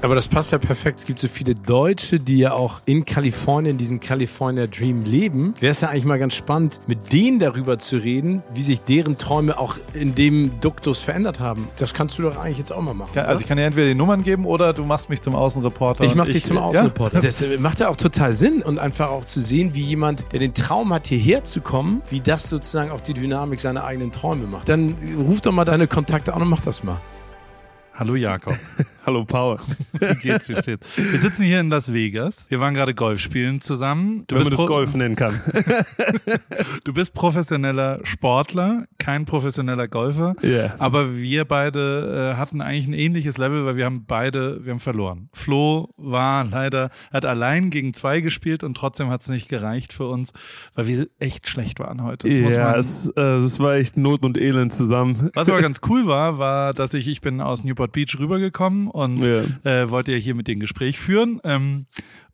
Aber das passt ja perfekt. Es gibt so viele Deutsche, die ja auch in Kalifornien, diesem California Dream leben. Wäre es ja eigentlich mal ganz spannend, mit denen darüber zu reden, wie sich deren Träume auch in dem Duktus verändert haben. Das kannst du doch eigentlich jetzt auch mal machen. Ja, also ich kann dir entweder die Nummern geben oder du machst mich zum Außenreporter. Ich mach dich zum Außenreporter. Ja? Das macht ja auch total Sinn und einfach auch zu sehen, wie jemand, der den Traum hat, hierher zu kommen, wie das sozusagen auch die Dynamik seiner eigenen Träume macht. Dann ruf doch mal deine Kontakte an und mach das mal. Hallo Jakob. Hallo Paul. Wie geht's, wie steht's? Wir sitzen hier in Las Vegas. Wir waren gerade Golf spielen zusammen. Du Wenn man das Golf nennen kann. du bist professioneller Sportler, kein professioneller Golfer. Yeah. Aber wir beide äh, hatten eigentlich ein ähnliches Level, weil wir haben beide, wir haben verloren. Flo war leider, hat allein gegen zwei gespielt und trotzdem hat es nicht gereicht für uns, weil wir echt schlecht waren heute. Das ja, es, äh, es war echt Not und Elend zusammen. Was aber ganz cool war, war, dass ich, ich bin aus Newport Beach rübergekommen und ja. äh, wollte ja hier mit dem Gespräch führen. Ähm,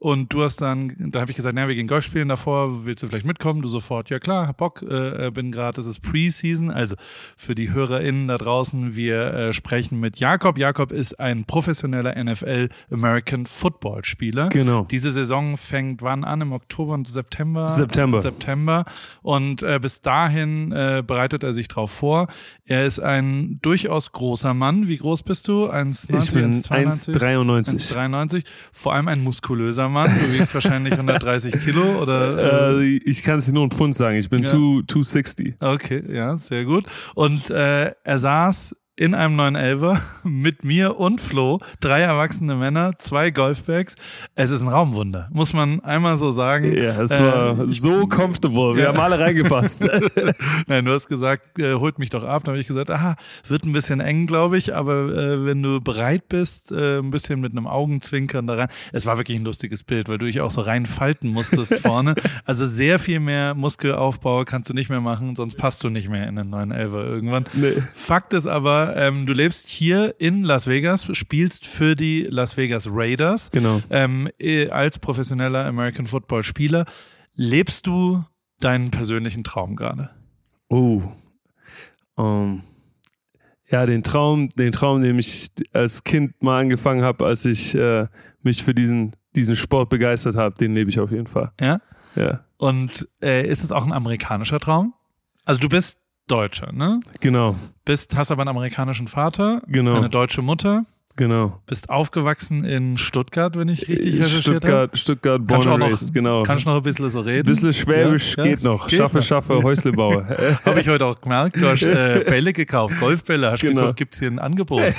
und du hast dann, da habe ich gesagt, na, wir gehen Golf spielen davor, willst du vielleicht mitkommen? Du sofort, ja klar, hab Bock, äh, bin gerade, das ist Preseason. Also für die HörerInnen da draußen, wir äh, sprechen mit Jakob. Jakob ist ein professioneller NFL American Football Spieler. Genau. Diese Saison fängt wann an? Im Oktober und September? September. September. Und äh, bis dahin äh, bereitet er sich drauf vor. Er ist ein durchaus großer Mann. Wie groß bist du? 1,90? Ich bin 1,93. 1,93. Vor allem ein muskulöser Mann. Du wiegst wahrscheinlich 130 Kilo oder? Äh, ich kann es nur in Pfund sagen. Ich bin ja. 260. Okay, ja, sehr gut. Und äh, er saß in einem 911er mit mir und Flo, drei erwachsene Männer, zwei Golfbags. Es ist ein Raumwunder, muss man einmal so sagen. Ja, es war äh, so comfortable. Wir ja. haben alle reingepasst. Nein, du hast gesagt, äh, holt mich doch ab. Dann habe ich gesagt, aha, wird ein bisschen eng, glaube ich, aber äh, wenn du bereit bist, äh, ein bisschen mit einem Augenzwinkern da rein. Es war wirklich ein lustiges Bild, weil du dich auch so reinfalten musstest vorne. Also sehr viel mehr Muskelaufbau kannst du nicht mehr machen, sonst passt du nicht mehr in den 911er irgendwann. Nee. Fakt ist aber, ähm, du lebst hier in Las Vegas, spielst für die Las Vegas Raiders. Genau. Ähm, äh, als professioneller American Football Spieler. Lebst du deinen persönlichen Traum gerade? Oh. Um, ja, den Traum, den Traum, den ich als Kind mal angefangen habe, als ich äh, mich für diesen, diesen Sport begeistert habe, den lebe ich auf jeden Fall. Ja? Ja. Und äh, ist es auch ein amerikanischer Traum? Also du bist Deutscher, ne? Genau. Bist, hast aber einen amerikanischen Vater, genau. eine deutsche Mutter. Genau. Bist aufgewachsen in Stuttgart, wenn ich richtig recherchiert Stuttgart, habe. Stuttgart, born kannst raised, genau. Kannst du noch ein bisschen so reden? Ein bisschen Schwäbisch ja, geht ja, noch. Geht schaffe, noch. schaffe, Häuslebauer. habe ich heute auch gemerkt. Du hast äh, Bälle gekauft, Golfbälle. Hast genau. geguckt, gibt's hier ein Angebot?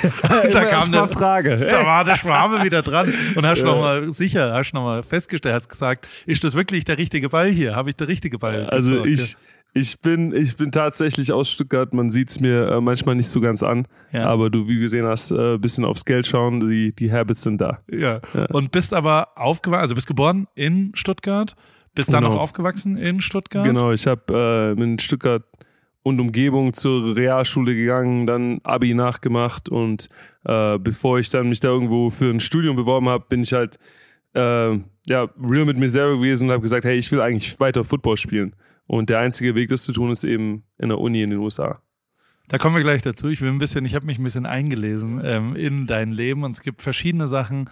da kam eine Frage. Da war der Schwarme wieder dran und hast ja. nochmal sicher, hast nochmal festgestellt, hast gesagt, ist das wirklich der richtige Ball hier? Habe ich der richtige Ball? Also ich, ich bin, ich bin tatsächlich aus Stuttgart. Man sieht es mir äh, manchmal nicht so ganz an. Ja. Aber du, wie gesehen hast, äh, bisschen aufs Geld schauen. Die, die Habits sind da. Ja. ja. Und bist aber aufgewachsen, also bist geboren in Stuttgart. Bist genau. dann noch aufgewachsen in Stuttgart? Genau, ich habe äh, in Stuttgart und Umgebung zur Realschule gegangen, dann Abi nachgemacht und äh, bevor ich dann mich da irgendwo für ein Studium beworben habe, bin ich halt äh, ja real mit mir selber gewesen und habe gesagt, hey, ich will eigentlich weiter Football spielen. Und der einzige Weg, das zu tun, ist eben in der Uni in den USA. Da kommen wir gleich dazu. Ich will ein bisschen, ich habe mich ein bisschen eingelesen ähm, in dein Leben und es gibt verschiedene Sachen,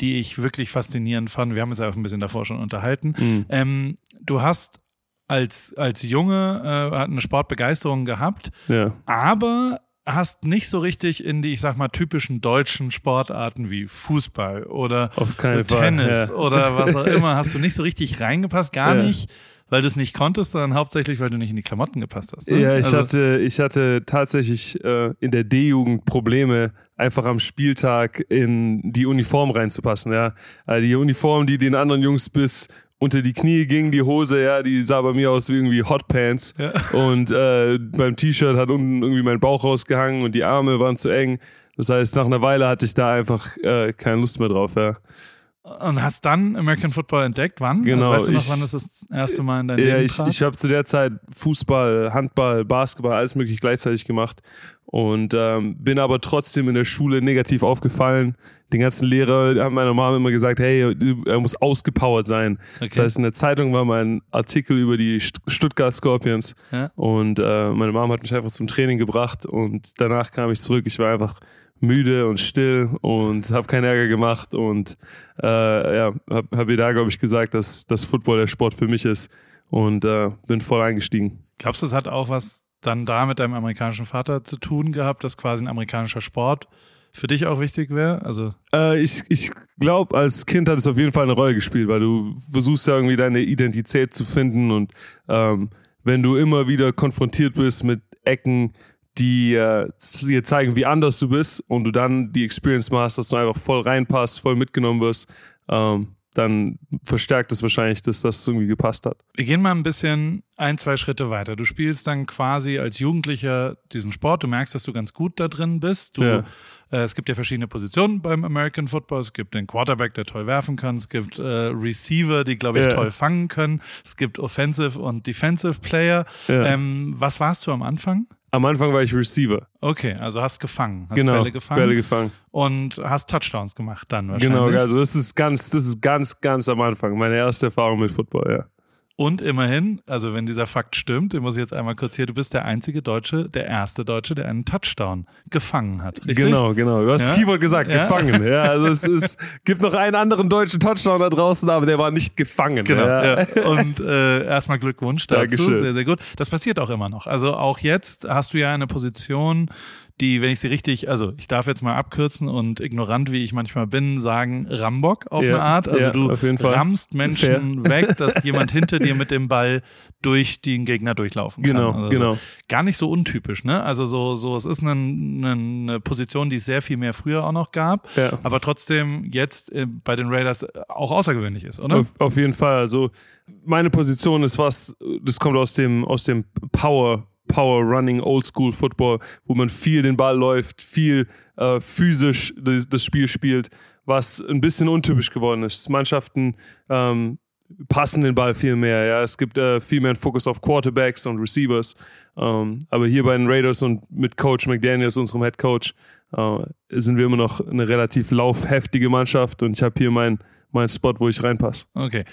die ich wirklich faszinierend fand. Wir haben uns ja auch ein bisschen davor schon unterhalten. Mhm. Ähm, du hast als, als Junge äh, eine Sportbegeisterung gehabt, ja. aber hast nicht so richtig in die, ich sag mal, typischen deutschen Sportarten wie Fußball oder Tennis ja. oder was auch immer, hast du nicht so richtig reingepasst, gar ja. nicht weil du es nicht konntest, sondern hauptsächlich, weil du nicht in die Klamotten gepasst hast. Ne? Ja, ich also, hatte, ich hatte tatsächlich äh, in der D-Jugend Probleme, einfach am Spieltag in die Uniform reinzupassen. Ja, also die Uniform, die den anderen Jungs bis unter die Knie ging, die Hose, ja, die sah bei mir aus wie irgendwie Hotpants. Ja. Und äh, beim T-Shirt hat unten irgendwie mein Bauch rausgehangen und die Arme waren zu eng. Das heißt, nach einer Weile hatte ich da einfach äh, keine Lust mehr drauf, ja. Und hast dann American Football entdeckt? Wann? Genau. Also weißt du noch, ich, wann das das erste Mal in deinem ja, Leben ich, ich habe zu der Zeit Fußball, Handball, Basketball, alles möglich gleichzeitig gemacht und ähm, bin aber trotzdem in der Schule negativ aufgefallen. Den ganzen Lehrer haben meiner Mama immer gesagt, hey, er muss ausgepowert sein. Okay. Das heißt, in der Zeitung war mein Artikel über die Stuttgart Scorpions ja? und äh, meine Mama hat mich einfach zum Training gebracht und danach kam ich zurück. Ich war einfach müde und still und habe keinen Ärger gemacht und äh, ja, habe hab ihr da, glaube ich, gesagt, dass, dass Football der Sport für mich ist und äh, bin voll eingestiegen. Glaubst du, das hat auch was dann da mit deinem amerikanischen Vater zu tun gehabt, dass quasi ein amerikanischer Sport für dich auch wichtig wäre? Also äh, ich ich glaube, als Kind hat es auf jeden Fall eine Rolle gespielt, weil du versuchst ja irgendwie deine Identität zu finden und ähm, wenn du immer wieder konfrontiert bist mit Ecken, die äh, dir zeigen, wie anders du bist und du dann die Experience machst, dass du einfach voll reinpasst, voll mitgenommen wirst, ähm, dann verstärkt es wahrscheinlich, dass das irgendwie gepasst hat. Wir gehen mal ein bisschen ein, zwei Schritte weiter. Du spielst dann quasi als Jugendlicher diesen Sport. Du merkst, dass du ganz gut da drin bist. Du, Ja. äh, es gibt ja verschiedene Positionen beim American Football. Es gibt den Quarterback, der toll werfen kann. Es gibt äh, Receiver, die, glaube ich, Ja. toll fangen können. Es gibt Offensive und Defensive Player. Ja. Ähm, was warst du am Anfang? Am Anfang war ich Receiver. Okay, also hast gefangen, hast genau. Bälle gefangen Bälle gefangen. und hast Touchdowns gemacht dann wahrscheinlich. Genau, also das ist ganz, das ist ganz, ganz am Anfang. Meine erste Erfahrung mit Football, ja. Und immerhin, also wenn dieser Fakt stimmt, den muss ich jetzt einmal kurz hier, du bist der einzige Deutsche, der erste Deutsche, der einen Touchdown gefangen hat. Richtig? Genau, genau. Du hast Ja? das Keyword gesagt, Ja. gefangen. Ja, also es, es gibt noch einen anderen deutschen Touchdown da draußen, aber der war nicht gefangen. Genau. Ja. Und äh, erstmal Glückwunsch dazu. Dankeschön. Sehr, sehr gut. Das passiert auch immer noch. Also auch jetzt hast du ja eine Position, die, wenn ich sie richtig, also ich darf jetzt mal abkürzen und ignorant, wie ich manchmal bin, sagen Rambock auf Ja, eine Art. Also ja, du rammst Menschen weg, dass jemand hinter dir mit dem Ball durch den Gegner durchlaufen kann. Genau, also genau. So. Gar nicht so untypisch, ne? Also so, so, es ist eine, eine, eine Position, die es sehr viel mehr früher auch noch gab, Ja. aber trotzdem jetzt äh, bei den Raiders auch außergewöhnlich ist, oder? Auf, auf jeden Fall. Also meine Position ist was, das kommt aus dem, aus dem Power, Power Running Old School Football, wo man viel den Ball läuft, viel äh, physisch das, das Spiel spielt, was ein bisschen untypisch geworden ist. Mannschaften ähm, passen den Ball viel mehr. Ja, es gibt äh, viel mehr einen Fokus auf Quarterbacks und Receivers. Ähm, aber hier bei den Raiders und mit Coach McDaniels, unserem Head Coach, äh, sind wir immer noch eine relativ laufheftige Mannschaft und ich habe hier meinen mein Spot, wo ich reinpasse. Okay.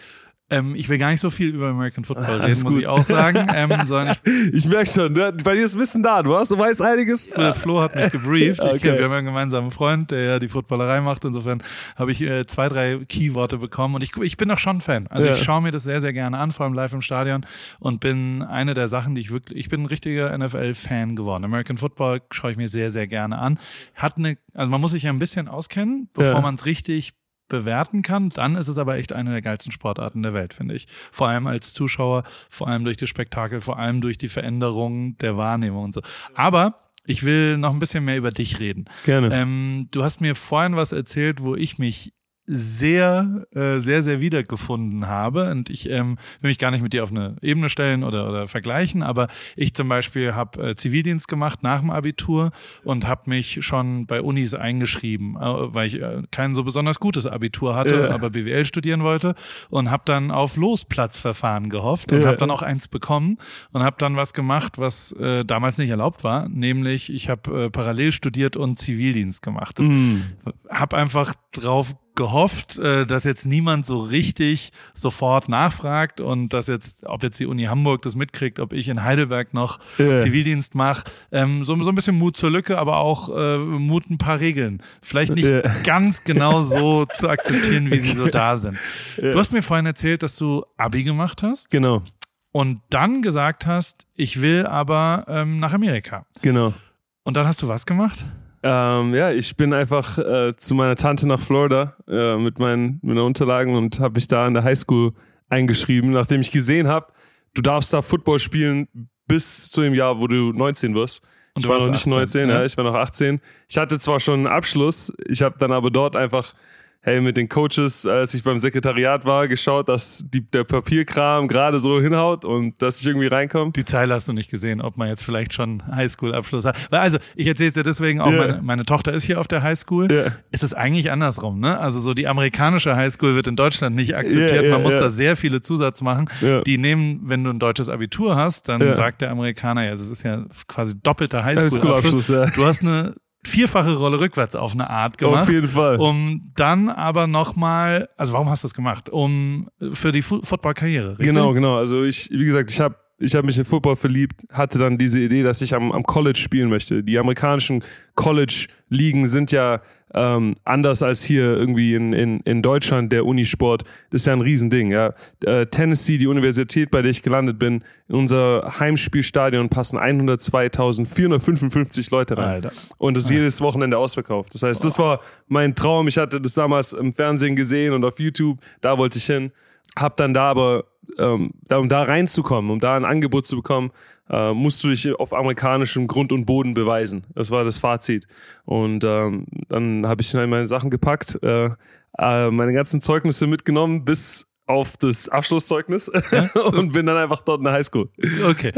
Ähm, ich will gar nicht so viel über American Football reden, muss ich auch sagen, ähm, sondern ich, Ich merke schon, ne? bei dir ist Wissen da, du hast, du weißt einiges. äh, Flo hat mich gebrieft. Okay. Wir haben ja einen gemeinsamen Freund, der ja die Footballerei macht. Insofern habe ich äh, zwei, drei Keyworte bekommen und ich, ich bin auch schon Fan. Also Ja. ich schaue mir das sehr, sehr gerne an, vor allem live im Stadion und bin eine der Sachen, die ich wirklich, ich bin ein richtiger NFL-Fan geworden. American Football schaue ich mir sehr, sehr gerne an. Hat eine, also man muss sich ja ein bisschen auskennen, bevor Ja. man es richtig bewerten kann, dann ist es aber echt eine der geilsten Sportarten der Welt, finde ich. Vor allem als Zuschauer, vor allem durch das Spektakel, vor allem durch die Veränderung der Wahrnehmung und so. Aber ich will noch ein bisschen mehr über dich reden. Gerne. Ähm, du hast mir vorhin was erzählt, wo ich mich sehr, äh, sehr, sehr wiedergefunden habe. Und ich ähm, will mich gar nicht mit dir auf eine Ebene stellen oder, oder vergleichen, aber ich zum Beispiel habe äh, Zivildienst gemacht nach dem Abitur und habe mich schon bei Unis eingeschrieben, äh, weil ich äh, kein so besonders gutes Abitur hatte, Ja. aber BWL studieren wollte und habe dann auf Losplatzverfahren gehofft und Ja. habe dann auch eins bekommen und habe dann was gemacht, was äh, damals nicht erlaubt war, nämlich ich habe äh, parallel studiert und Zivildienst gemacht. Das Mm. habe einfach drauf gehofft, äh, dass jetzt niemand so richtig sofort nachfragt und dass jetzt, ob jetzt die Uni Hamburg das mitkriegt, ob ich in Heidelberg noch Ja. Zivildienst mache, ähm, so, so ein bisschen Mut zur Lücke, aber auch äh, Mut ein paar Regeln. Vielleicht nicht Ja. ganz genau so zu akzeptieren, wie sie so da sind. Du hast mir vorhin erzählt, dass du Abi gemacht hast Genau, und dann gesagt hast, ich will aber ähm, nach Amerika. genau. Und dann hast du was gemacht? Ähm, ja, ich bin einfach äh, zu meiner Tante nach Florida äh, mit meinen, meinen Unterlagen und habe mich da in der Highschool eingeschrieben, nachdem ich gesehen habe, du darfst da Football spielen bis zu dem Jahr, wo du 19 wirst. Und ich war noch nicht 18, 19, ja? ja, ich war noch 18. Ich hatte zwar schon einen Abschluss, ich habe dann aber dort einfach hey, mit den Coaches, als ich beim Sekretariat war, geschaut, dass die, der Papierkram gerade so hinhaut und dass ich irgendwie reinkomme. Die Zeile hast du nicht gesehen, ob man jetzt vielleicht schon Highschool-Abschluss hat. Weil Also, ich erzähle es dir deswegen auch, Ja. meine, meine Tochter ist hier auf der Highschool. Ja. Es ist eigentlich andersrum, ne? Also so die amerikanische Highschool wird in Deutschland nicht akzeptiert. Ja, man muss da sehr viele Zusatz machen. Die nehmen, wenn du ein deutsches Abitur hast, dann sagt der Amerikaner, ja, es ist ja quasi doppelter Highschool-Abschluss. Highschool-Abschluss, ja. Du hast eine vierfache Rolle rückwärts auf eine Art gemacht. Auf jeden Fall. Um dann aber nochmal, also warum hast du das gemacht? Um für die Fu Football-Karriere, richtig? Genau, genau. Also ich, wie gesagt, ich habe ich habe mich in Football verliebt, hatte dann diese Idee, dass ich am, am College spielen möchte. Die amerikanischen College-Ligen sind ja ähm, anders als hier irgendwie in, in, in Deutschland der Unisport. Das ist ja ein Riesending. Ja. Äh, Tennessee, die Universität, bei der ich gelandet bin, in unser Heimspielstadion passen 102.455 Leute rein. Alter. Und das ist jedes Wochenende ausverkauft. Das heißt, das war mein Traum. Ich hatte das damals im Fernsehen gesehen und auf YouTube. Da wollte ich hin. Hab dann da aber, ähm, da, um da reinzukommen, um da ein Angebot zu bekommen, äh, musst du dich auf amerikanischem Grund und Boden beweisen. Das war das Fazit. Und ähm, dann habe ich meine Sachen gepackt, äh, äh, meine ganzen Zeugnisse mitgenommen bis auf das Abschlusszeugnis und bin dann einfach dort in der Highschool. Okay.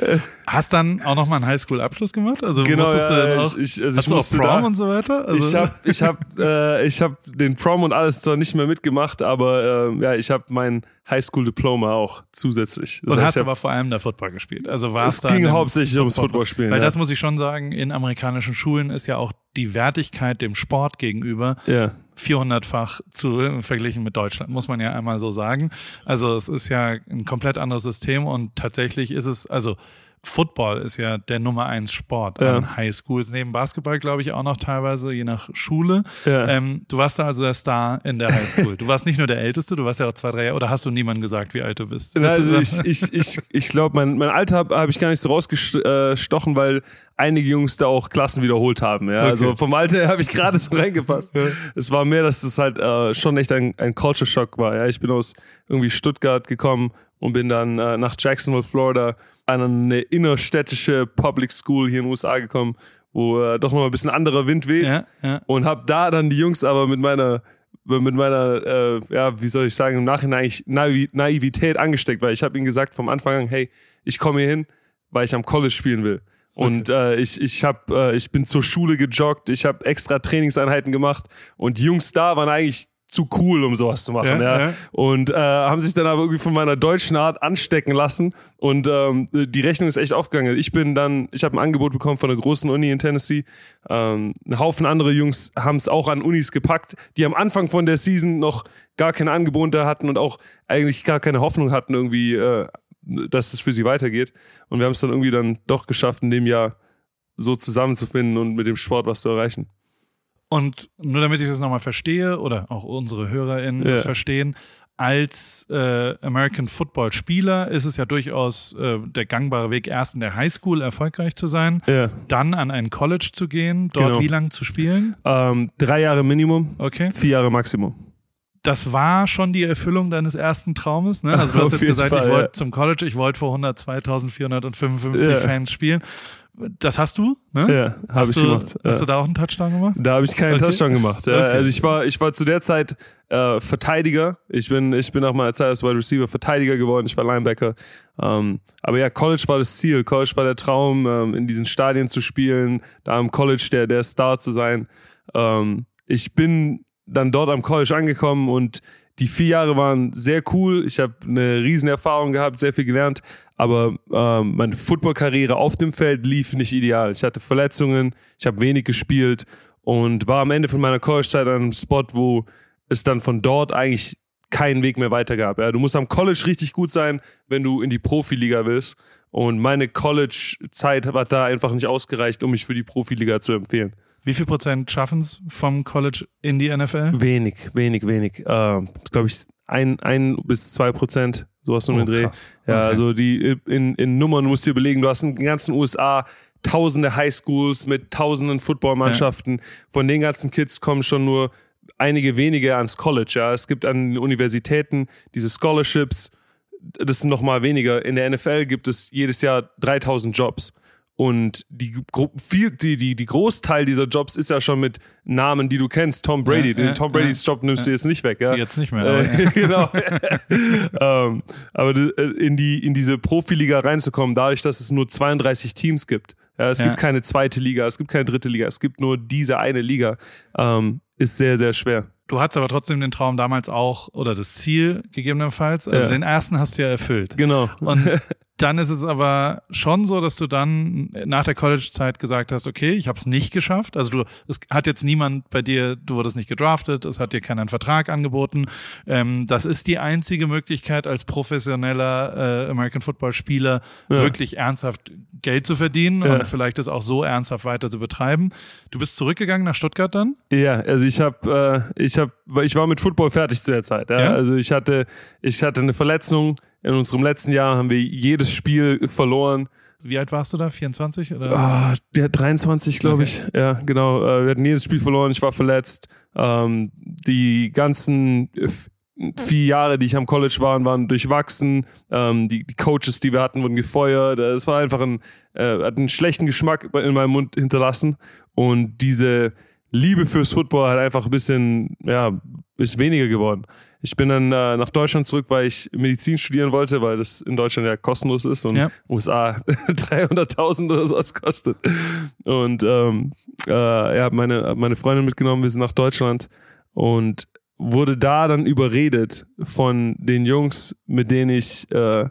Hast dann auch nochmal einen Highschool-Abschluss gemacht? Also Genau, musstest du ja, dann auch, ich, ich, also hast ich du auch musste Prom da, und so weiter? Also, ich habe ich hab, äh, ich hab den Prom und alles zwar nicht mehr mitgemacht, aber äh, ja, ich habe mein Highschool-Diploma auch zusätzlich. Das und heißt, hast hab- aber vor allem da Football gespielt. Also Es da ging hauptsächlich ums Footballspielen, Weil ja. das muss ich schon sagen, in amerikanischen Schulen ist ja auch die Wertigkeit dem Sport gegenüber ja. 400-fach zu verglichen mit Deutschland, muss man ja einmal so sagen. Also es ist ja ein komplett anderes System und tatsächlich ist es, also Football ist ja der Nummer eins Sport Ja. an Highschools, neben Basketball glaube ich auch noch teilweise, je nach Schule. Ja. Ähm, du warst da also der Star in der Highschool. du warst nicht nur der Älteste, du warst ja auch zwei, drei Jahre, oder hast du niemandem gesagt, wie alt du bist? Na, Also so- ich, ich, ich, ich glaube, mein, mein Alter habe hab ich gar nicht so rausgestochen, weil einige Jungs da auch Klassen wiederholt haben. Ja? Also vom Alter habe ich gerade so reingepasst. Es war mehr, dass es halt äh, schon echt ein, ein Culture Shock war. Ja? Ich bin aus irgendwie Stuttgart gekommen und bin dann äh, nach Jacksonville, Florida, an eine innerstädtische Public School hier in den USA gekommen, wo äh, doch noch mal ein bisschen anderer Wind weht. Ja, ja. und habe da dann die Jungs aber mit meiner mit meiner äh, ja wie soll ich sagen im Nachhinein eigentlich Naiv Naivität angesteckt weil ich habe ihnen gesagt vom Anfang an hey ich komme hier hin weil ich am College spielen will. Und äh, ich ich habe äh, ich bin zur Schule gejoggt ich habe extra Trainingseinheiten gemacht und die Jungs da waren eigentlich zu cool, um sowas zu machen. Ja, Ja. Und äh, haben sich dann aber irgendwie von meiner deutschen Art anstecken lassen. Und ähm, die Rechnung ist echt aufgegangen. Ich bin dann, ich habe ein Angebot bekommen von einer großen Uni in Tennessee. Ähm, ein Haufen andere Jungs haben es auch an Unis gepackt, die am Anfang von der Season noch gar keine Angebote hatten und auch eigentlich gar keine Hoffnung hatten, irgendwie, äh, dass es für sie weitergeht. Und wir haben es dann irgendwie dann doch geschafft, in dem Jahr so zusammenzufinden und mit dem Sport was zu erreichen. Und nur damit ich das nochmal verstehe oder auch unsere HörerInnen das Ja. verstehen, als äh, American Football Spieler ist es ja durchaus äh, der gangbare Weg, erst in der Highschool erfolgreich zu sein, Ja. dann an ein College zu gehen, dort Genau. wie lang zu spielen. Ähm, drei Jahre Minimum, Okay. vier Jahre Maximum. Das war schon die Erfüllung deines ersten Traumes, ne? Also du hast jetzt gesagt, Fall, ich wollte ja. zum College, ich wollte vor 102.455 Ja. Fans spielen. Das hast du, ne? Ja, habe ich du, gemacht. Hast ja. du da auch einen Touchdown gemacht? Da habe ich keinen Okay. Touchdown gemacht. Ja. Okay. Also ich war, ich war zu der Zeit äh, Verteidiger. Ich bin, ich bin nach meiner Zeit als Wide Receiver Verteidiger geworden. Ich war Linebacker. Ähm, aber ja, College war das Ziel. College war der Traum, ähm, in diesen Stadien zu spielen, da am College der, der Star zu sein. Ähm, ich bin dann dort am College angekommen und die vier Jahre waren sehr cool. Ich habe eine riesen Erfahrung gehabt, sehr viel gelernt. Aber ähm, meine Footballkarriere auf dem Feld lief nicht ideal. Ich hatte Verletzungen, ich habe wenig gespielt und war am Ende von meiner College-Zeit an einem Spot, wo es dann von dort eigentlich keinen Weg mehr weiter gab. Ja, du musst am College richtig gut sein, wenn du in die Profiliga willst. Und meine College-Zeit hat da einfach nicht ausgereicht, um mich für die Profiliga zu empfehlen. Wie viel Prozent schaffen es vom College in die NFL? Wenig, wenig, wenig. Äh, Glaube ich, ein, ein bis zwei Prozent, sowas um den Dreh. Oh, krass. Ja, Okay. also die in, in Nummern musst du dir überlegen, du hast in den ganzen USA tausende Highschools mit tausenden Footballmannschaften. Von den ganzen Kids kommen schon nur einige wenige ans College. Ja, es gibt an den Universitäten diese Scholarships. Das sind noch mal weniger. In der NFL gibt es jedes Jahr 3000 Jobs. Und die, viel, die, die, die Großteil dieser Jobs ist ja schon mit Namen, die du kennst. Tom Brady. Ja, Den ja, Tom Bradys Job nimmst du jetzt nicht weg. Ja? Jetzt nicht mehr. Aber, Äh, genau. ähm, aber äh, in, die, in diese Profiliga reinzukommen, dadurch, dass es nur 32 Teams gibt. Ja, es Ja. gibt keine zweite Liga, es gibt keine dritte Liga, es gibt nur diese eine Liga, ähm, ist sehr, sehr schwer. du hattest aber trotzdem den Traum damals auch oder das Ziel gegebenenfalls. Also Ja. den ersten hast du ja erfüllt. Genau. Und Dann ist es aber schon so, dass du dann nach der College-Zeit gesagt hast, okay, ich habe es nicht geschafft. Also du, es hat jetzt niemand bei dir, du wurdest nicht gedraftet, es hat dir keinen Vertrag angeboten. Ähm, das ist die einzige Möglichkeit als professioneller äh, American Football-Spieler Ja. wirklich ernsthaft Geld zu verdienen Ja. und vielleicht das auch so ernsthaft weiter zu betreiben. Du bist zurückgegangen nach Stuttgart dann? Ja, also ich habe, äh, ich habe, ich war mit Football fertig zu der Zeit. Ja? Ja? Also ich hatte, ich hatte eine Verletzung. In unserem letzten Jahr haben wir jedes Spiel verloren. Wie alt warst du da? 24? Oder? Ah, der 23, glaube Okay. ich. Ja, genau. Äh, wir hatten jedes Spiel verloren. Ich war verletzt. Ähm, die ganzen vier Jahre, die ich am College war, waren durchwachsen. Ähm, die, die Coaches, die wir hatten, wurden gefeuert. Äh, Es war einfach ein, äh, hat einen schlechten Geschmack in meinem Mund hinterlassen. Und diese Liebe fürs Football hat einfach ein bisschen, ja, ist weniger geworden. Ich bin dann äh, nach Deutschland zurück, weil ich Medizin studieren wollte, weil das in Deutschland ja kostenlos ist und Ja. USA 300.000 oder sowas kostet. Und ähm, äh, ja, meine, meine Freundin mitgenommen, wir sind nach Deutschland und wurde da dann überredet von den Jungs, mit denen ich äh,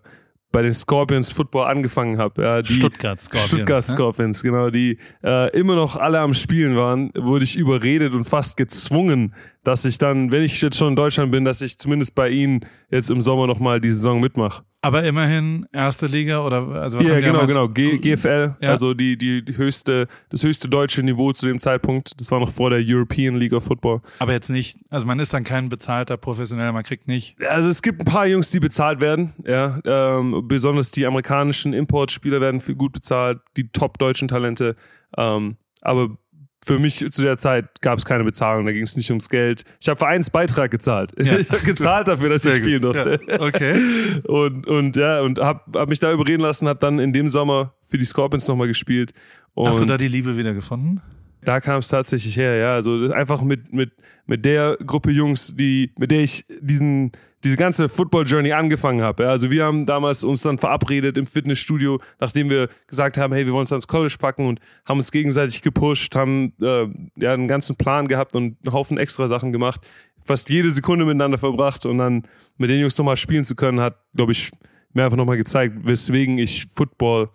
bei den Scorpions Football angefangen habe. Ja, die- Stuttgart Scorpions. Stuttgart ne? Scorpions, genau, die äh, immer noch alle am Spielen waren, wurde ich überredet und fast gezwungen, dass ich dann, wenn ich jetzt schon in Deutschland bin, dass ich zumindest bei ihnen jetzt im Sommer nochmal die Saison mitmache. Aber immerhin erste Liga oder also was die genau, genau. G GFL, Ja. also die, die, die höchste, das höchste deutsche Niveau zu dem Zeitpunkt. Das war noch vor der European League of Football. Aber jetzt nicht, also man ist dann kein bezahlter Professioneller, man kriegt nicht. Also es gibt ein paar Jungs, die bezahlt werden, ja. Ähm, besonders die amerikanischen Importspieler werden viel gut bezahlt, die top deutschen Talente. Ähm, aber für mich zu der Zeit gab es keine Bezahlung, da ging es nicht ums Geld. Ich habe Vereinsbeitrag gezahlt. Ja. Ich habe gezahlt dafür, dass ich spielen durfte. Ja, okay. Und, und ja, und hab, hab mich da überreden lassen, hab dann in dem Sommer für die Scorpions nochmal gespielt. Und Hast du da die Liebe wieder gefunden? da kam es tatsächlich her, ja. Also einfach mit, mit, mit der Gruppe Jungs, die, mit der ich diesen, diese ganze Football-Journey angefangen habe. Ja. Also wir haben damals uns dann verabredet im Fitnessstudio, nachdem wir gesagt haben, hey, wir wollen uns ans College packen und haben uns gegenseitig gepusht, haben äh, ja, einen ganzen Plan gehabt und einen Haufen extra Sachen gemacht. Fast jede Sekunde miteinander verbracht und dann mit den Jungs nochmal spielen zu können, hat, glaube ich, mir einfach nochmal gezeigt, weswegen ich Football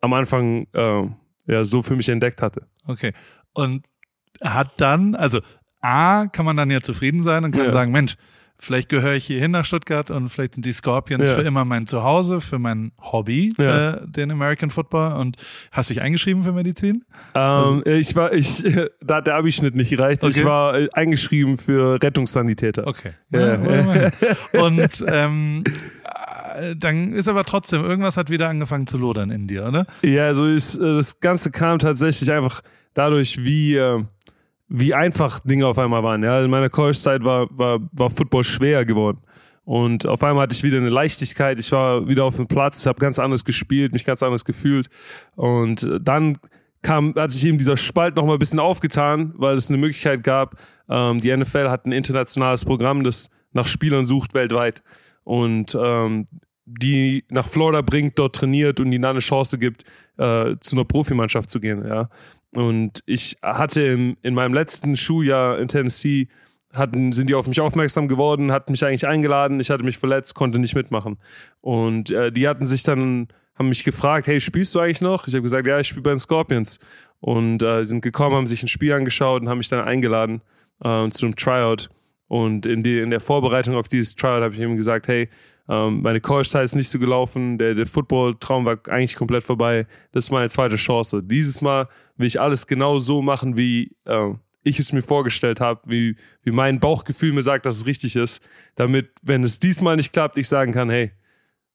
am Anfang äh, ja, so für mich entdeckt hatte. Okay. Und hat dann, also A, kann man dann ja zufrieden sein und kann Ja. sagen, Mensch, vielleicht gehöre ich hier hin nach Stuttgart und vielleicht sind die Scorpions Ja. für immer mein Zuhause, für mein Hobby, Ja. äh, den American Football. Und hast du dich eingeschrieben für Medizin? Ähm, ich war, ich, da hat der Abischnitt nicht gereicht. Also Okay. Ich war äh, eingeschrieben für Rettungssanitäter. Okay. Ja. Und ähm, äh, dann ist aber trotzdem, irgendwas hat wieder angefangen zu lodern in dir, oder? Ja, also ist, äh, das Ganze kam tatsächlich einfach dadurch, wie, äh, wie einfach Dinge auf einmal waren. Ja, in meiner College-Zeit war, war, war Football schwer geworden. Und auf einmal hatte ich wieder eine Leichtigkeit. Ich war wieder auf dem Platz, habe ganz anders gespielt, mich ganz anders gefühlt. Und dann kam, hat sich eben dieser Spalt noch mal ein bisschen aufgetan, weil es eine Möglichkeit gab. Ähm, die NFL hat ein internationales Programm, das nach Spielern sucht weltweit. Und ähm, die nach Florida bringt, dort trainiert und ihnen dann eine Chance gibt, äh, zu einer Profimannschaft zu gehen. Ja. Und ich hatte im, in meinem letzten Schuljahr in Tennessee, hatten, sind die auf mich aufmerksam geworden, hatten mich eigentlich eingeladen, ich hatte mich verletzt, konnte nicht mitmachen. Und äh, die hatten sich dann, haben mich gefragt, hey, spielst du eigentlich noch? Ich habe gesagt, ja, ich spiele bei den Scorpions. Und äh, sind gekommen, haben sich ein Spiel angeschaut und haben mich dann eingeladen äh, zu einem Tryout. Und in, die, in der Vorbereitung auf dieses Tryout habe ich ihm gesagt, hey, ähm, meine College-Zeit ist nicht so gelaufen, der, der Football-Traum war eigentlich komplett vorbei. Das ist meine zweite Chance. Dieses Mal will ich alles genau so machen, wie äh, ich es mir vorgestellt habe, wie, wie mein Bauchgefühl mir sagt, dass es richtig ist, damit, wenn es diesmal nicht klappt, ich sagen kann, hey,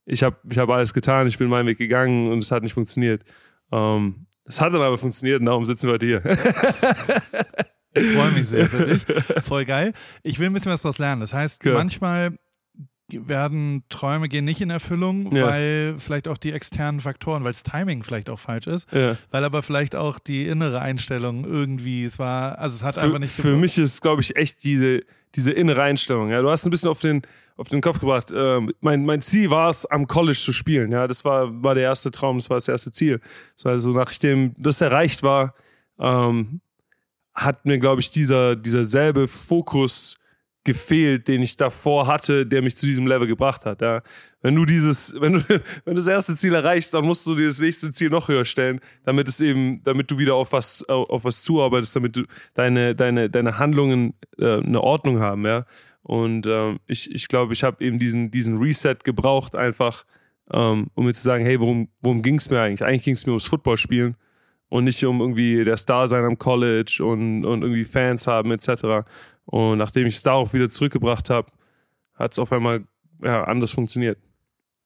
ich habe ich hab alles getan, ich bin meinen Weg gegangen und es hat nicht funktioniert. Ähm, es hat dann aber funktioniert und darum sitzen wir heute hier. Ich freue mich sehr für dich. Voll geil. Ich will ein bisschen was daraus lernen. Das heißt, Ja. manchmal werden Träume gehen nicht in Erfüllung, Ja. weil vielleicht auch die externen Faktoren, weil das Timing vielleicht auch falsch ist, ja. weil aber vielleicht auch die innere Einstellung irgendwie, es war, also es hat für, einfach nicht für mich ist, glaube ich, echt diese, diese innere Einstellung. Ja, du hast ein bisschen auf den, auf den Kopf gebracht. Ähm, mein, mein Ziel war es, am College zu spielen. Ja, das war, war der erste Traum, das war das erste Ziel. War also nachdem das erreicht war, ähm, hat mir, glaube ich, dieser, dieser selbe Fokus gefehlt, den ich davor hatte, der mich zu diesem Level gebracht hat. Ja. Wenn du dieses, wenn du, wenn du das erste Ziel erreichst, dann musst du dir das nächste Ziel noch höher stellen, damit es eben, damit du wieder auf was, auf was zuarbeitest, damit du deine, deine, deine Handlungen äh, eine Ordnung haben, ja. Und ähm, ich, ich glaube, ich habe eben diesen, diesen Reset gebraucht, einfach, ähm, um mir zu sagen, hey, worum, worum ging es mir eigentlich? Eigentlich ging es mir ums Footballspielen und nicht um irgendwie der Star sein am College und, und irgendwie Fans haben etc. Und nachdem ich es da auch wieder zurückgebracht habe, hat es auf einmal ja, anders funktioniert.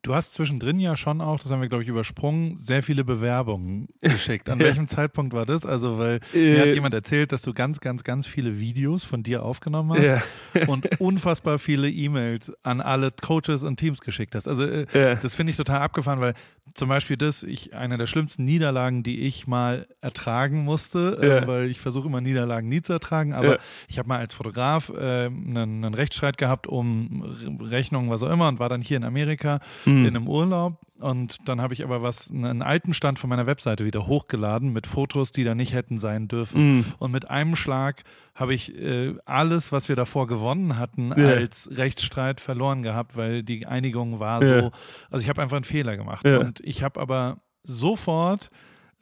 Du hast zwischendrin ja schon auch, das haben wir glaube ich übersprungen, sehr viele Bewerbungen geschickt. An welchem Zeitpunkt war das? Also, weil äh, mir hat jemand erzählt, dass du ganz, ganz, ganz viele Videos von dir aufgenommen hast und unfassbar viele E-Mails an alle Coaches und Teams geschickt hast. Also, äh, das finde ich total abgefahren, weil zum Beispiel das, ich, eine der schlimmsten Niederlagen, die ich mal ertragen musste, ja. äh, weil ich versuche immer Niederlagen nie zu ertragen, aber ja. ich habe mal als Fotograf äh, einen, einen, Rechtsstreit gehabt um Rechnungen, was auch immer, und war dann hier in Amerika mhm. in einem Urlaub und dann habe ich aber was, einen alten Stand von meiner Webseite wieder hochgeladen mit Fotos, die da nicht hätten sein dürfen. Mm. Und mit einem Schlag habe ich äh, alles, was wir davor gewonnen hatten, yeah. als Rechtsstreit verloren gehabt, weil die Einigung war yeah. so. Also ich habe einfach einen Fehler gemacht. Yeah. Und ich habe aber sofort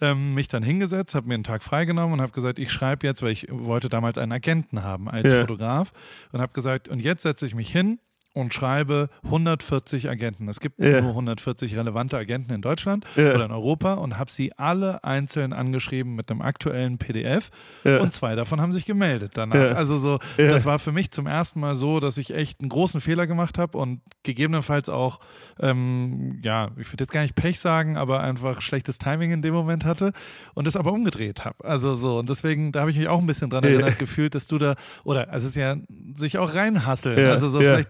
ähm, mich dann hingesetzt, habe mir einen Tag freigenommen und habe gesagt, ich schreibe jetzt, weil ich wollte damals einen Agenten haben als Fotograf und habe gesagt, und jetzt setze ich mich hin und schreibe 140 Agenten. Es gibt ja. nur 140 relevante Agenten in Deutschland ja. oder in Europa und habe sie alle einzeln angeschrieben mit einem aktuellen PDF ja. und zwei davon haben sich gemeldet danach. Also so, das war für mich zum ersten Mal so, dass ich echt einen großen Fehler gemacht habe und gegebenenfalls auch, ähm, ja, ich würde jetzt gar nicht Pech sagen, aber einfach schlechtes Timing in dem Moment hatte und das aber umgedreht habe. Also so und deswegen, da habe ich mich auch ein bisschen dran erinnert gefühlt, dass du da, oder es ist ja sich auch reinhasseln. Also so vielleicht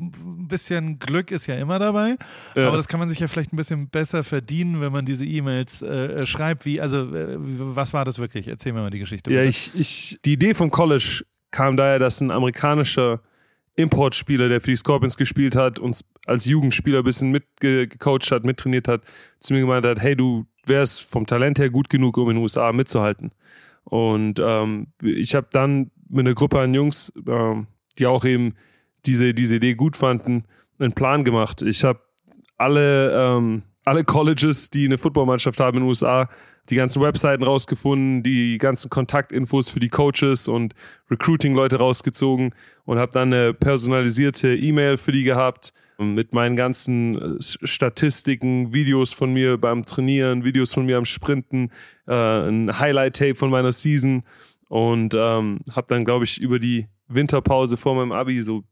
ein bisschen Glück ist ja immer dabei, ja. aber das kann man sich ja vielleicht ein bisschen besser verdienen, wenn man diese E-Mails äh, schreibt. Wie, also, äh, was war das wirklich? Erzähl mir mal die Geschichte. Ja, ich, ich, die Idee vom College kam daher, dass ein amerikanischer Importspieler, der für die Scorpions gespielt hat, uns als Jugendspieler ein bisschen mitgecoacht hat, mittrainiert hat, zu mir gemeint hat, hey, du wärst vom Talent her gut genug, um in den USA mitzuhalten. Und ähm, ich habe dann mit einer Gruppe an Jungs, ähm, die auch eben diese, diese Idee gut fanden, einen Plan gemacht. Ich habe alle, ähm, alle Colleges, die eine Footballmannschaft haben in den USA, die ganzen Webseiten rausgefunden, die ganzen Kontaktinfos für die Coaches und Recruiting-Leute rausgezogen und habe dann eine personalisierte E-Mail für die gehabt mit meinen ganzen äh, Statistiken, Videos von mir beim Trainieren, Videos von mir am Sprinten, äh, ein Highlight-Tape von meiner Season und ähm, habe dann, glaube ich, über die Winterpause vor meinem Abi so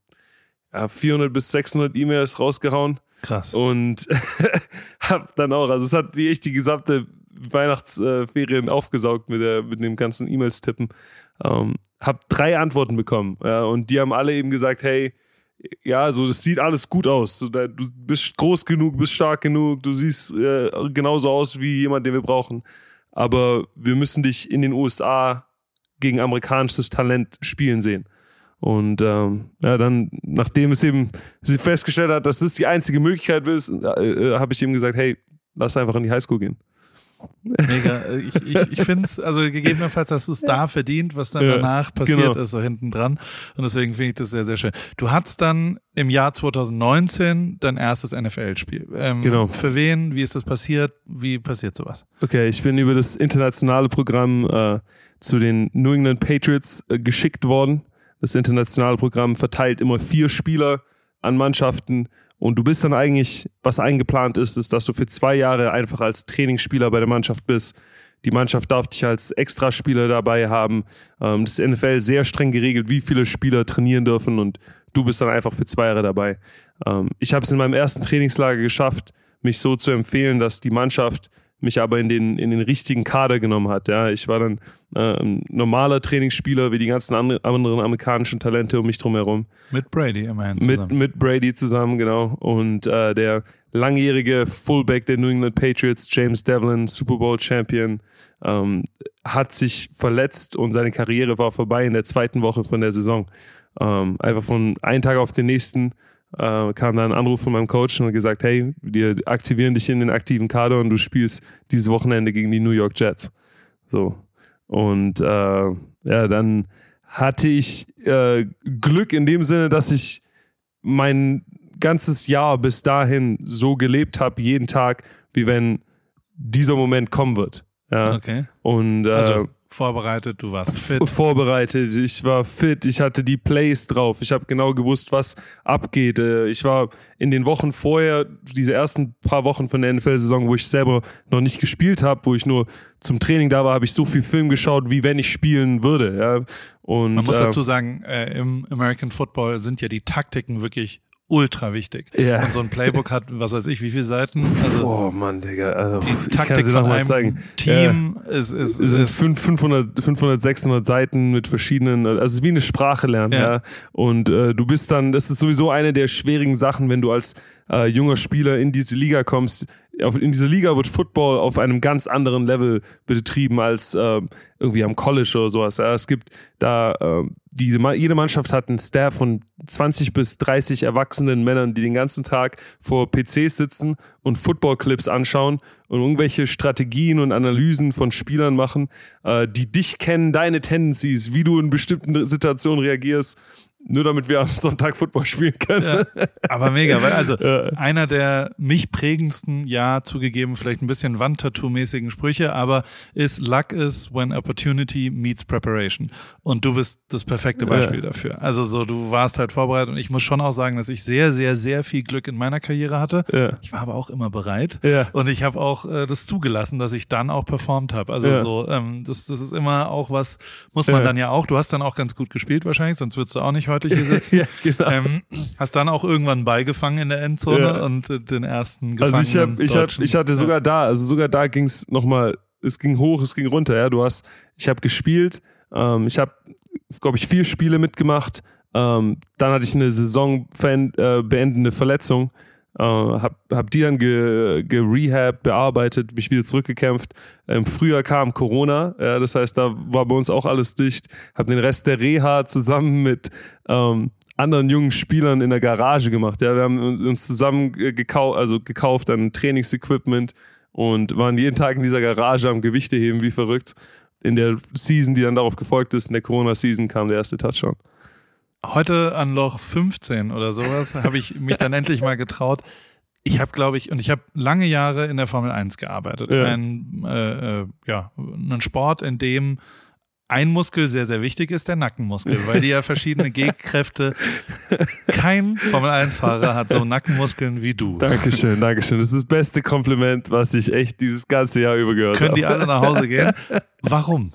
400 bis 600 E-Mails rausgehauen. Krass. Und hab dann auch, also es hat die echt die gesamte Weihnachtsferien aufgesaugt mit, der, mit dem ganzen E-Mails tippen. Ähm, hab drei Antworten bekommen. Ja, und die haben alle eben gesagt, hey, ja, also das sieht alles gut aus. Du bist groß genug, bist stark genug, du siehst äh, genauso aus wie jemand, den wir brauchen. Aber wir müssen dich in den USA gegen amerikanisches Talent spielen sehen. Und ähm, ja, dann, nachdem es eben sie festgestellt hat, dass das die einzige Möglichkeit ist, äh, äh, habe ich ihm gesagt, hey, lass einfach in die Highschool gehen. Mega. Ich, ich, ich finde es, also gegebenenfalls hast du es da verdient, was dann ja, danach passiert genau. ist, so hinten dran. Und deswegen finde ich das sehr, sehr schön. Du hattest dann im Jahr 2019 dein erstes NFL-Spiel. Ähm, genau. Für wen? Wie ist das passiert? Wie passiert sowas? Okay, ich bin über das internationale Programm äh, zu den New England Patriots äh, geschickt worden das internationale Programm verteilt immer vier Spieler an Mannschaften und du bist dann eigentlich, was eingeplant ist, ist, dass du für zwei Jahre einfach als Trainingsspieler bei der Mannschaft bist. Die Mannschaft darf dich als Extraspieler dabei haben. Ähm, das ist NFL sehr streng geregelt, wie viele Spieler trainieren dürfen und du bist dann einfach für zwei Jahre dabei. Ähm, ich habe es in meinem ersten Trainingslager geschafft, mich so zu empfehlen, dass die Mannschaft mich aber in den, in den richtigen Kader genommen hat. Ja, ich war dann äh, ein normaler Trainingsspieler wie die ganzen anderen amerikanischen Talente um mich drum herum. Mit Brady immerhin zusammen. Mit, mit Brady zusammen, genau. Und äh, der langjährige Fullback der New England Patriots, James Devlin, Super Bowl Champion, ähm, hat sich verletzt und seine Karriere war vorbei in der zweiten Woche von der Saison. Ähm, einfach von einem Tag auf den nächsten äh, kam da ein Anruf von meinem Coach und hat gesagt, hey, wir aktivieren dich in den aktiven Kader und du spielst dieses Wochenende gegen die New York Jets. So. Und äh, ja, dann hatte ich äh, Glück in dem Sinne, dass ich mein ganzes Jahr bis dahin so gelebt habe, jeden Tag, wie wenn dieser Moment kommen wird. Ja. Okay. Und äh, Also vorbereitet, du warst fit. vorbereitet, ich war fit, ich hatte die Plays drauf, ich habe genau gewusst, was abgeht. Äh, Ich war in den Wochen vorher, diese ersten paar Wochen von der NFL-Saison, wo ich selber noch nicht gespielt habe, wo ich nur zum Training da war, habe ich so viel Film geschaut, wie wenn ich spielen würde. Ja. Und Man muss äh, dazu sagen, äh, im American Football sind ja die Taktiken wirklich ultra wichtig. Ja. Und so ein Playbook hat, was weiß ich, wie viele Seiten? Also oh Mann, Digga, also die Taktik von einem zeigen. Team ist, ist, Es sind ist fünf- 500, 500, 600 Seiten mit verschiedenen, also es ist wie eine Sprache lernen, ja. Ja. Und äh, du bist dann, das ist sowieso eine der schwierigen Sachen, wenn du als äh, junger Spieler in diese Liga kommst. In dieser Liga wird Football auf einem ganz anderen Level betrieben als äh, irgendwie am College oder sowas. Es gibt da, äh, diese, Ma- jede Mannschaft hat einen Staff von 20 bis 30 erwachsenen Männern, die den ganzen Tag vor PCs sitzen und Football-Clips anschauen und irgendwelche Strategien und Analysen von Spielern machen, äh, die dich kennen, deine Tendencies, wie du in bestimmten Situationen reagierst, nur damit wir am Sonntag Football spielen können. Ja, aber mega, weil also Ja. einer der mich prägendsten, ja, zugegeben, vielleicht ein bisschen Wandtattoo-mäßigen Sprüche, aber ist Luck is when opportunity meets preparation. Und du bist das perfekte Beispiel dafür. Also so, du warst halt vorbereitet und ich muss schon auch sagen, dass ich sehr, sehr, sehr viel Glück in meiner Karriere hatte. Ja. Ich war aber auch immer bereit. Ja. Und ich habe auch äh, das zugelassen, dass ich dann auch performt habe. Also Ja. so, ähm, das, das ist immer auch was, muss man Ja. dann ja auch. Du hast dann auch ganz gut gespielt wahrscheinlich, sonst würdest du auch nicht heute hier sitzen. Ja, genau. ähm, hast dann auch irgendwann beigefangen in der Endzone Ja. und äh, den ersten Also gefangenen ich hab, ich hab, ich hatte sogar da, also sogar da ging's noch mal, es ging hoch, es ging runter. Ja, du hast, ich habe gespielt, ähm, ich habe, glaube ich, vier Spiele mitgemacht. Ähm, dann hatte ich eine Saison äh, beendende Verletzung, äh, hab, hab die dann ge, gerehab, bearbeitet, mich wieder zurückgekämpft. Im Frühjahr kam Corona, ja, das heißt, da war bei uns auch alles dicht. Hab den Rest der Reha zusammen mit ähm, anderen jungen Spielern in der Garage gemacht. Ja, wir haben uns zusammen gekauft, also gekauft an Trainingsequipment und waren jeden Tag in dieser Garage am Gewichte heben wie verrückt. In der Season, die dann darauf gefolgt ist, in der Corona-Season kam der erste Touchdown. Heute an Loch 15 oder sowas habe ich mich dann endlich mal getraut. Ich habe, glaube ich, und ich habe lange Jahre in der Formel 1 gearbeitet. Ja. Ein, äh, äh, ja, ein Sport, in dem ein Muskel sehr, sehr wichtig ist, der Nackenmuskel, weil die ja verschiedene Gehkräfte. Kein Formel 1-Fahrer hat so Nackenmuskeln wie du. Dankeschön, Dankeschön. Das ist das beste Kompliment, was ich echt dieses ganze Jahr über gehört Können habe. die alle nach Hause gehen? Warum?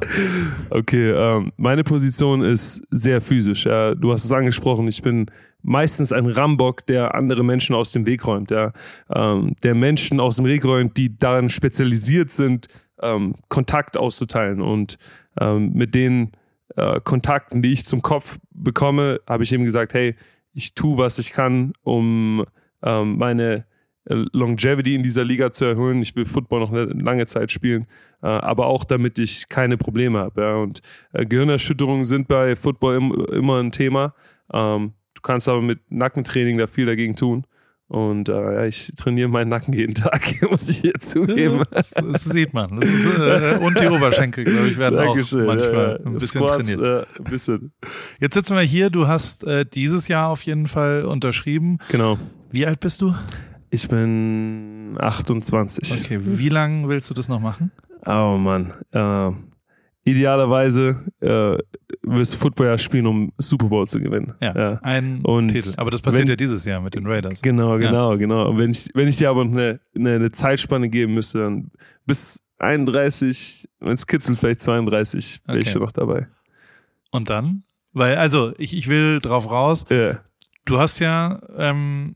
Okay, ähm, meine Position ist sehr physisch. Ja. Du hast es angesprochen, ich bin meistens ein Rambock, der andere Menschen aus dem Weg räumt. Ja. Ähm, der Menschen aus dem Weg räumt, die darin spezialisiert sind, ähm, Kontakt auszuteilen. Und ähm, mit den äh, Kontakten, die ich zum Kopf bekomme, habe ich eben gesagt, hey, ich tue, was ich kann, um ähm, meine äh, Longevity in dieser Liga zu erhöhen. Ich will Football noch eine lange Zeit spielen, äh, aber auch damit ich keine Probleme habe. Und äh, Gehirnerschütterungen sind bei Football im, immer ein Thema. Ähm, du kannst aber mit Nackentraining da viel dagegen tun. Und äh, ich trainiere meinen Nacken jeden Tag, muss ich hier zugeben. Das, das sieht man. Das ist, äh, und die Oberschenkel, glaube ich, werden Dankeschön. auch manchmal ja. ein bisschen Squats, trainiert. Äh, ein bisschen. Jetzt sitzen wir hier. Du hast äh, dieses Jahr auf jeden Fall unterschrieben. Genau. Wie alt bist du? Ich bin 28. Okay, wie lange willst du das noch machen? Oh Mann. Äh, idealerweise äh, wirst du Football ja spielen, um Super Bowl zu gewinnen. Ja, ein Und Titel. Aber das passiert wenn- ja dieses Jahr mit den Raiders. Genau, Ja. genau, genau. Und wenn ich, wenn ich dir aber eine, eine, eine Zeitspanne geben müsste, dann bis 31, wenn es kitzelt, vielleicht 32, wäre ich schon noch dabei. Und dann? Weil, also, ich, ich will drauf raus. Ja, Du hast ja ähm,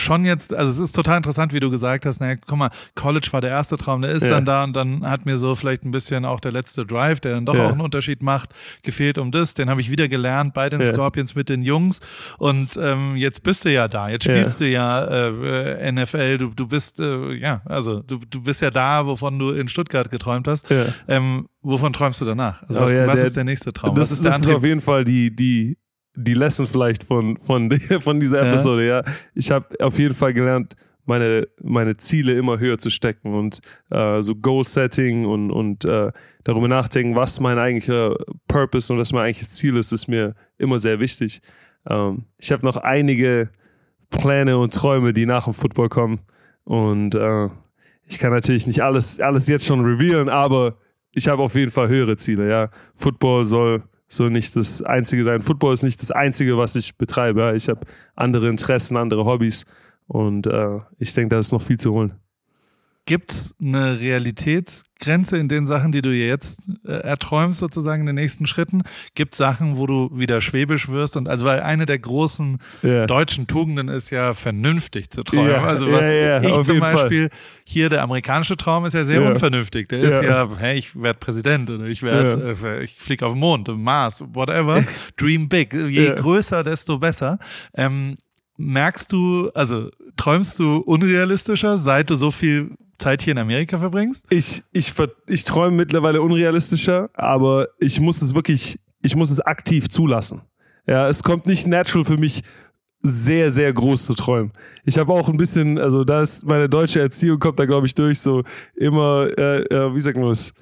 schon jetzt, also es ist total interessant, wie du gesagt hast, naja, guck mal, College war der erste Traum, der ist Ja. dann da und dann hat mir so vielleicht ein bisschen auch der letzte Drive, der dann doch Ja. auch einen Unterschied macht, gefehlt um das. Den habe ich wieder gelernt bei den Ja. Scorpions mit den Jungs und ähm, jetzt bist du ja da, jetzt spielst du ja äh, äh, NFL, du, du bist, äh, ja, also du, du bist ja da, wovon du in Stuttgart geträumt hast. Ähm, wovon träumst du danach? Also Oh was, ja, was der- ist der nächste Traum? Das, ist das ist auf jeden Fall die, die, die Lesson vielleicht von, von, von dieser Ja. Episode, ja. Ich habe auf jeden Fall gelernt, meine, meine Ziele immer höher zu stecken und äh, so Goal-Setting und, und äh, darüber nachdenken, was mein eigentlicher Purpose und was mein eigentliches Ziel ist, ist mir immer sehr wichtig. Ähm, ich habe noch einige Pläne und Träume, die nach dem Football kommen und äh, ich kann natürlich nicht alles, alles jetzt schon revealen, aber ich habe auf jeden Fall höhere Ziele. Ja, Football soll so nicht das Einzige sein. Football ist nicht das Einzige, was ich betreibe. Ich habe andere Interessen, andere Hobbys und äh, ich denke, da ist noch viel zu holen. Gibt es eine Realitätsgrenze in den Sachen, die du jetzt äh, erträumst, sozusagen in den nächsten Schritten? Gibt es Sachen, wo du wieder schwäbisch wirst? Und also, weil eine der großen yeah. deutschen Tugenden ist ja, vernünftig zu träumen. Yeah. Also, was yeah, ich zum Beispiel Fall. hier, der amerikanische Traum ist ja sehr unvernünftig. Der ist ja, hey, ich werde Präsident oder ich werde, äh, ich fliege auf den Mond, Mars, whatever. Dream big. Je größer, desto besser. Ähm, merkst du, also träumst du unrealistischer, seit du so viel Zeit hier in Amerika verbringst? Ich, ich, ich träume mittlerweile unrealistischer, aber ich muss es wirklich, ich muss es aktiv zulassen. Ja, es kommt nicht natural für mich, sehr, sehr groß zu träumen. Ich habe auch ein bisschen, also da ist meine deutsche Erziehung kommt da, glaube ich, durch, so immer, äh, äh, wie sagt man das?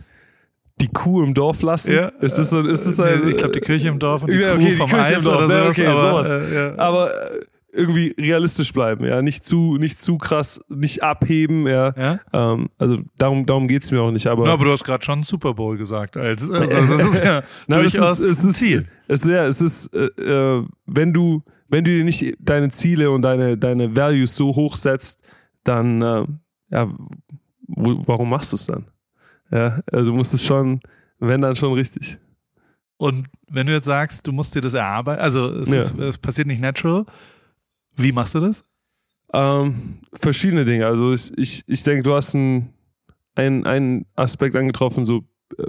Die Kuh im Dorf lassen? Ja, ist das so, ist das ein, ich glaube, die Kirche im Dorf und die ja, okay, Kuh vom die Kirche Eis im Dorf, oder sowas. Okay, aber, sowas. Äh, ja. aber äh, irgendwie realistisch bleiben, ja, nicht zu, nicht zu krass, nicht abheben, ja. ja? Ähm, also darum, darum geht's mir auch nicht. Aber, ja, aber du hast gerade schon Super Bowl gesagt, also, also das ist ja Na, durchaus es ist, es ist, Ziel. Es ist, ja, es ist, äh, äh, wenn du, wenn du dir nicht deine Ziele und deine, deine Values so hoch setzt, dann, äh, ja, wo, warum machst du es dann? Ja, also du musst es schon, wenn dann schon richtig. Und wenn du jetzt sagst, du musst dir das erarbeiten, also es, ja. ist, es passiert nicht natural, wie machst du das? Ähm, verschiedene Dinge. Also ich, ich, ich denke, du hast einen, einen, Aspekt angetroffen, so äh,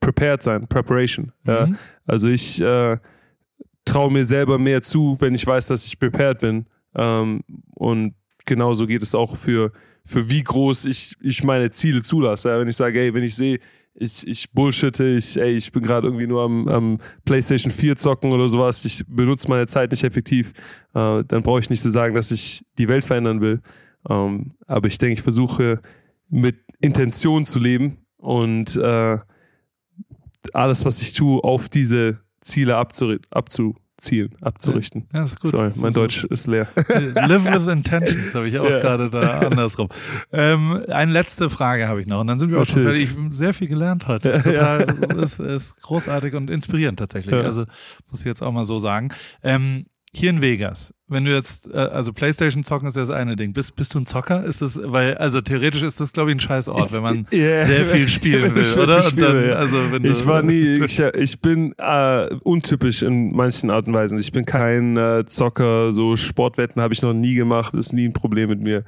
prepared sein, Preparation. Mhm. Ja. Also ich äh, traue mir selber mehr zu, wenn ich weiß, dass ich prepared bin. Ähm, und genauso geht es auch für, für wie groß ich, ich meine Ziele zulasse. Ja. Wenn ich sage, ey, wenn ich sehe, ich, ich bullshitte, ich, ey, ich bin gerade irgendwie nur am, am PlayStation 4 zocken oder sowas, ich benutze meine Zeit nicht effektiv, äh, dann brauche ich nicht zu sagen, dass ich die Welt verändern will. Ähm, aber ich denke, ich versuche mit Intention zu leben und äh, alles, was ich tue, auf diese Ziele abzu, abzu Zielen abzurichten. Ja, ist gut. Sorry, mein ist Deutsch so. ist leer. Live with intentions habe ich auch ja. gerade da andersrum. Ähm, eine letzte Frage habe ich noch und dann sind wir Natürlich. auch schon fertig. Ich habe sehr viel gelernt heute. Das ist, total, das ist, ist, großartig und inspirierend tatsächlich. Ja. Also muss ich jetzt auch mal so sagen. Ähm, hier in Vegas, wenn du jetzt, äh, also Playstation zocken ist ja das eine Ding. Bist, bist du ein Zocker? Ist das, weil, also theoretisch ist das, glaube ich, ein scheiß Ort, wenn man yeah. sehr viel spielen will, oder? Spiele, dann, also, wenn ich war nie, ich, ich bin äh, untypisch in manchen Art und Weisen. Ich bin kein äh, Zocker, so Sportwetten habe ich noch nie gemacht, ist nie ein Problem mit mir.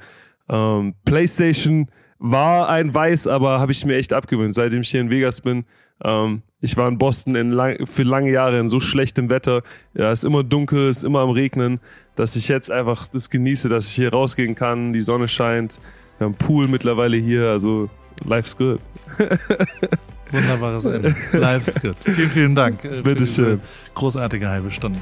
Ähm, Playstation war ein Weiß, aber habe ich mir echt abgewöhnt, seitdem ich hier in Vegas bin. Ähm, ich war in Boston in lang, für lange Jahre in so schlechtem Wetter. Ja, es ist immer dunkel, es ist immer am Regnen, dass ich jetzt einfach das genieße, dass ich hier rausgehen kann, die Sonne scheint. Wir haben einen Pool mittlerweile hier, also life's good. Wunderbares Ende. Life's good. Vielen, vielen Dank. Äh, Bitteschön. Großartige halbe Stunde.